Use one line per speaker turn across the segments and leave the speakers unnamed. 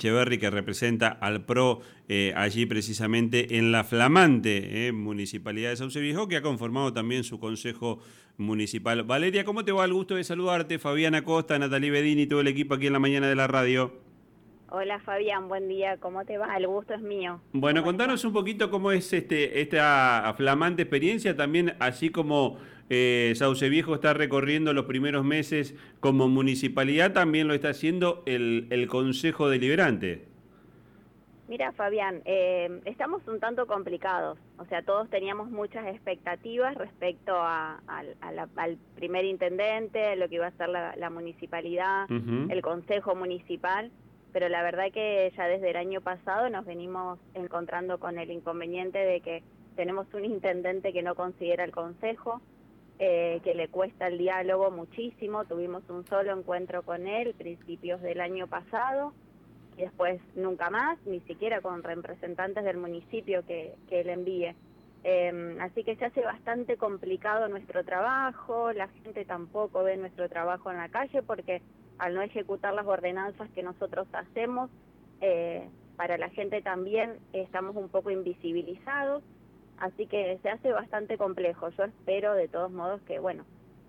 Cheverry, que representa al PRO eh, allí precisamente en la flamante eh, Municipalidad de Sauce Viejo, que ha conformado también su Consejo Municipal. Valeria, ¿cómo te va? El gusto de saludarte. Fabiana Costa, Natalie Bedini y todo el equipo aquí en la mañana de la radio.
Hola Fabián, buen día, ¿cómo te va? El gusto es mío.
Bueno, contanos un poquito cómo es este esta flamante experiencia, también así como eh, Sauce Viejo está recorriendo los primeros meses como municipalidad, también lo está haciendo el, el Consejo Deliberante.
Mira Fabián, eh, estamos un tanto complicados, o sea, todos teníamos muchas expectativas respecto a, al primer intendente, lo que iba a ser la, municipalidad, el Consejo Municipal pero la verdad que ya desde el año pasado nos venimos encontrando con el inconveniente de que tenemos un intendente que no considera el consejo, eh, que le cuesta el diálogo muchísimo, tuvimos un solo encuentro con él principios del año pasado y después nunca más, ni siquiera con representantes del municipio que, que él envíe. Em, así que se hace bastante complicado nuestro trabajo, la gente tampoco ve nuestro trabajo en la calle porque al no ejecutar las ordenanzas que nosotros hacemos, eh, para la gente también estamos un poco invisibilizados, así que se hace bastante complejo. Yo espero de todos modos que, bueno,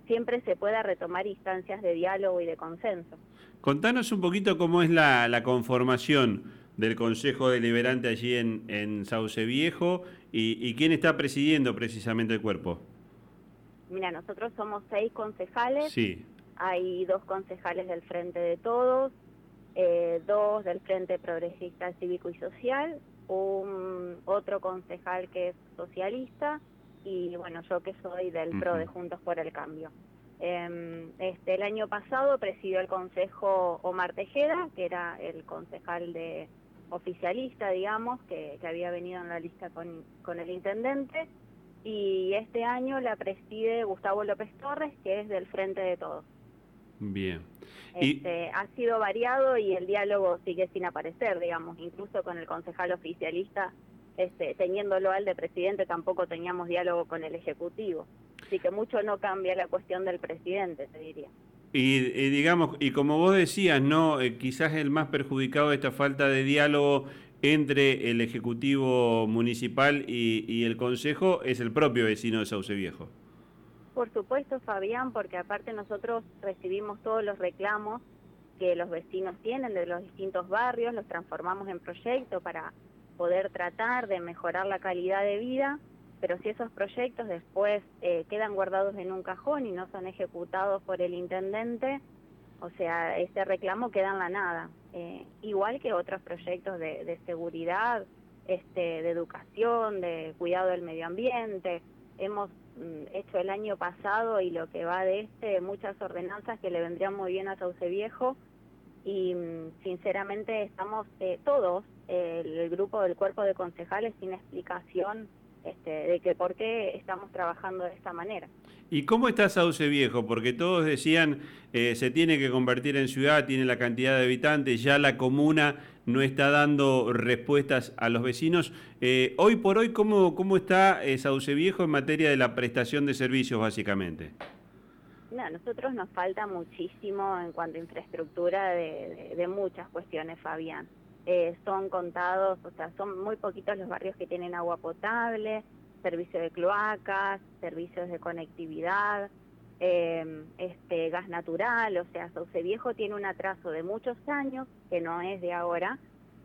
siempre se pueda retomar instancias de diálogo y de consenso.
Contanos un poquito cómo es la, conformación del Consejo Deliberante allí en, en Sauce Viejo y, y quién está presidiendo precisamente el cuerpo.
Mira, nosotros somos seis concejales.
Sí
hay dos concejales del Frente de Todos, eh, dos del Frente Progresista Cívico y Social, un otro concejal que es socialista y bueno, yo que soy del PRO de Juntos por el Cambio. Em, este, el año pasado presidió el Consejo Omar Tejeda, que era el concejal de oficialista, digamos, que, que había venido en la lista con, con el intendente, y este año la preside Gustavo López Torres, que es del Frente de Todos.
Bien.
Este, ha sido variado y el diálogo sigue sin aparecer, digamos, incluso con el concejal oficialista, este, teniéndolo al de presidente, tampoco teníamos diálogo con el Ejecutivo. Así que mucho no cambia la cuestión del presidente, te diría.
Y, digamos, y como vos decías, no, eh, quizás el más perjudicado de esta falta de diálogo entre el Ejecutivo Municipal y, y el Consejo es el propio vecino de Sauce Viejo.
Por supuesto, Fabián, porque aparte nosotros recibimos todos los reclamos que los vecinos tienen de los distintos barrios, los transformamos en proyectos para poder tratar de mejorar la calidad de vida, pero si esos proyectos después eh, quedan guardados en un cajón y no son ejecutados por el intendente, o sea, ese reclamo queda en la nada. Eh, igual que otros proyectos de, de seguridad, este, de educación, de cuidado del medio ambiente, hemos hecho el año pasado y lo que va de este, muchas ordenanzas que le vendrían muy bien a Sauce Viejo. Y mm, sinceramente estamos eh, todos, el, grupo del cuerpo de concejales, sin explicación este, de que por qué estamos trabajando de esta manera.
¿Y cómo está Sauce Viejo? Porque todos decían eh, se tiene que convertir en ciudad, tiene la cantidad de habitantes, ya la comuna no está dando respuestas a los vecinos. Eh, hoy por hoy, ¿cómo, cómo está eh, Sauce Viejo en materia de la prestación de servicios básicamente?
No, a nosotros nos falta muchísimo en cuanto a infraestructura de, muchas cuestiones, Fabián. Son contados, o sea, son muy poquitos los barrios que tienen agua potable, servicio de cloacas, servicios de conectividad, eh, este gas natural, o sea, Sauce Viejo tiene un atraso de muchos años, que no es de ahora,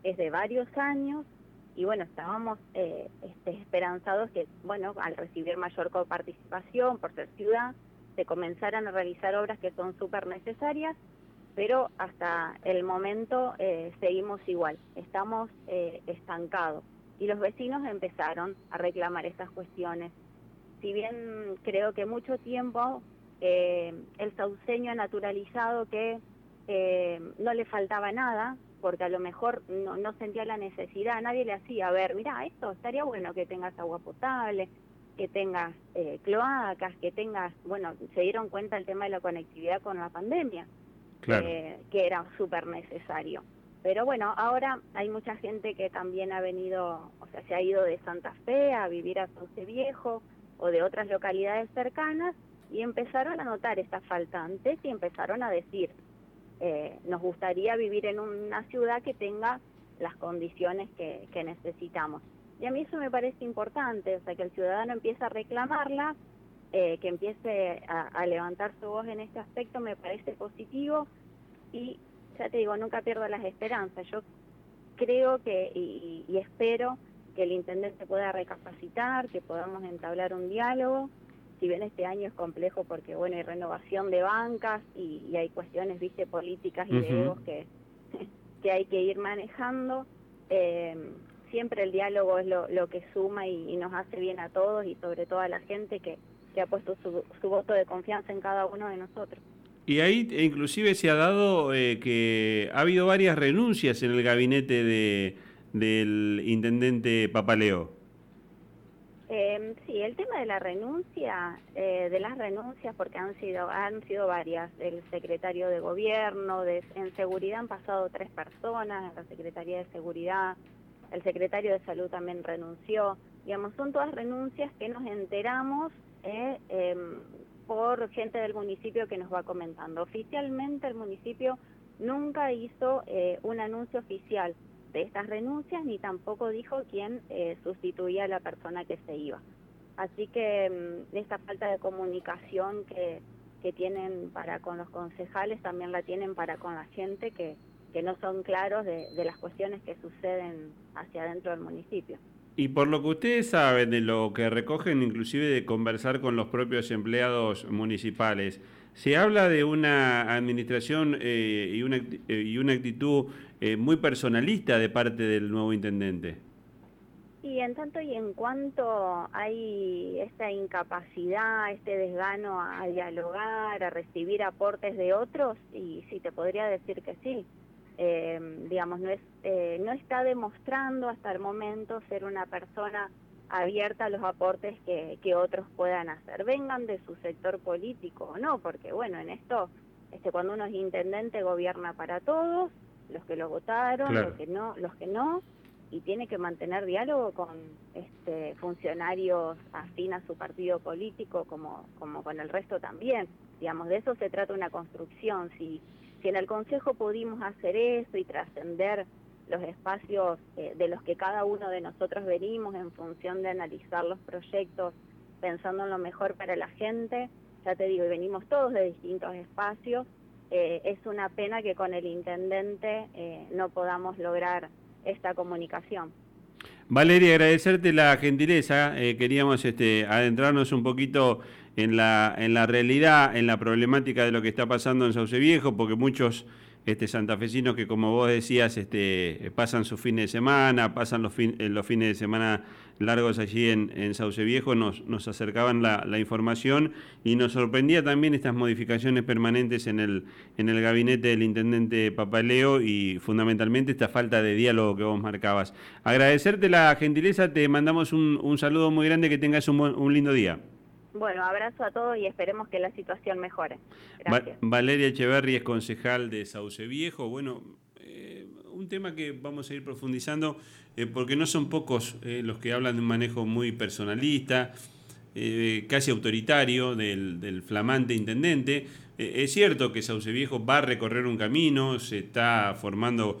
es de varios años, y bueno, estábamos eh, este, esperanzados que, bueno, al recibir mayor coparticipación por ser ciudad, se comenzaran a realizar obras que son súper necesarias, pero hasta el momento eh, seguimos igual, estamos estancados y los vecinos empezaron a reclamar estas cuestiones. Si bien creo que mucho tiempo eh, el sauceño ha naturalizado que eh, no le faltaba nada, porque a lo mejor no, no, sentía la necesidad, nadie le hacía, a ver, mira, esto estaría bueno que tengas agua potable, que tengas eh, cloacas, que tengas, bueno, se dieron cuenta el tema de la conectividad con la pandemia, que era súper necesario. Pero bueno, ahora hay mucha gente que también ha venido, o sea, se ha ido de Santa Fe a vivir a Sauce Viejo o de otras localidades cercanas y empezaron a notar estas faltantes y empezaron a decir, eh, nos gustaría vivir en una ciudad que tenga las condiciones que, necesitamos. Y a mí eso me parece importante, o sea, que el ciudadano empiece a reclamarla, eh, que empiece a, levantar su voz en este aspecto, me parece positivo y ya te digo, nunca pierdo las esperanzas. Yo creo que y, y espero que el intendente pueda recapacitar, que podamos entablar un diálogo si bien este año es complejo porque bueno hay renovación de bancas y, hay cuestiones viste políticas y de egos que, que hay que ir manejando eh, siempre el diálogo es lo, lo que suma y, nos hace bien a todos y sobre todo a la gente que, que ha puesto su, su, voto de confianza en cada uno de nosotros.
Y ahí inclusive se ha dado eh, que ha habido varias renuncias en el gabinete de del intendente Papaleo.
Eh, sí, el tema de la renuncia, eh, de las renuncias, porque han sido han sido varias, el secretario de gobierno, de, en seguridad han pasado tres personas, la secretaría de seguridad, el secretario de salud también renunció, digamos, son todas renuncias que nos enteramos eh, em, por gente del municipio que nos va comentando. Oficialmente el municipio nunca hizo eh, un anuncio oficial de estas renuncias ni tampoco dijo quién eh, sustituía a la persona que se iba. Así que mm, esta falta de comunicación que, tienen para con los concejales también la tienen para con la gente que, que no son claros de, de las cuestiones que suceden hacia adentro del municipio.
Y por lo que ustedes saben, de lo que recogen inclusive de conversar con los propios empleados municipales, se habla de una administración eh, y, una, eh, y una actitud eh, muy personalista de parte del nuevo intendente.
Y en tanto y en cuanto hay esta incapacidad, este desgano a dialogar, a recibir aportes de otros, y sí, te podría decir que sí. Digamos, no, es, no está demostrando hasta el momento ser una persona abierta a los aportes que, que otros puedan hacer, vengan de su sector político o no, porque bueno, en esto, este, cuando uno es intendente gobierna para todos, los que lo votaron, los que no, los que no, y tiene que mantener diálogo con este, funcionarios afín a su partido político como, como con el resto también. Digamos, de eso se trata una construcción. Si, si en el Consejo pudimos hacer eso y trascender los espacios eh, de los que cada uno de nosotros venimos en función de analizar los proyectos pensando en lo mejor para la gente. Ya te digo, y venimos todos de distintos espacios. Eh, es una pena que con el intendente eh, no podamos lograr esta comunicación.
Valeria, agradecerte la gentileza. queríamos este, adentrarnos un poquito en la, realidad, en la problemática de lo que está pasando en Sauce Viejo, porque muchos este, santafesinos que, como vos decías, este, pasan sus fines de semana, pasan los, eh, los fines de semana largos allí en, en Sauce Viejo, nos, nos acercaban la, información y nos sorprendía también estas modificaciones permanentes en el, en el gabinete del intendente Papaleo y fundamentalmente esta falta de diálogo que vos marcabas. Agradecerte la gentileza, te mandamos un, un saludo muy grande, que tengas un, un lindo día.
Bueno, abrazo a todos y esperemos que la situación mejore. Gracias.
Valeria Echeverri es concejal de Sauce Viejo. Bueno, un tema que vamos a ir profundizando eh, porque no son pocos eh, los que hablan de un manejo muy personalista, casi autoritario del, flamante intendente. es cierto que Sauce Viejo va a recorrer un camino, se está formando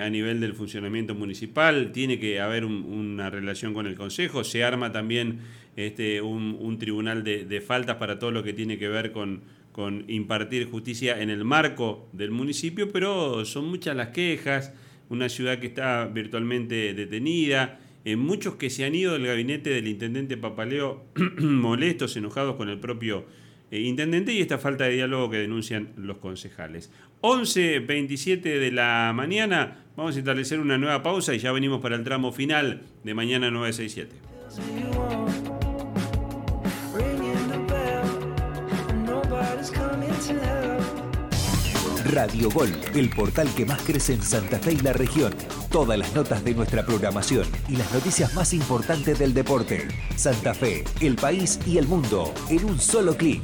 a nivel del funcionamiento municipal, tiene que haber una relación con el Consejo, se arma también este, un, tribunal de, faltas para todo lo que tiene que ver con, con impartir justicia en el marco del municipio, pero son muchas las quejas, una ciudad que está virtualmente detenida, eh, muchos que se han ido del gabinete del intendente Papaleo molestos, enojados con el propio eh, intendente y esta falta de diálogo que denuncian los concejales. 11.27 de la mañana, vamos a establecer una nueva pausa y ya venimos para el tramo final de mañana 967.
Radio Gol, el portal que más crece en Santa Fe y la región. Todas las notas de nuestra programación y las noticias más importantes del deporte. Santa Fe, el país y el mundo en un solo clic.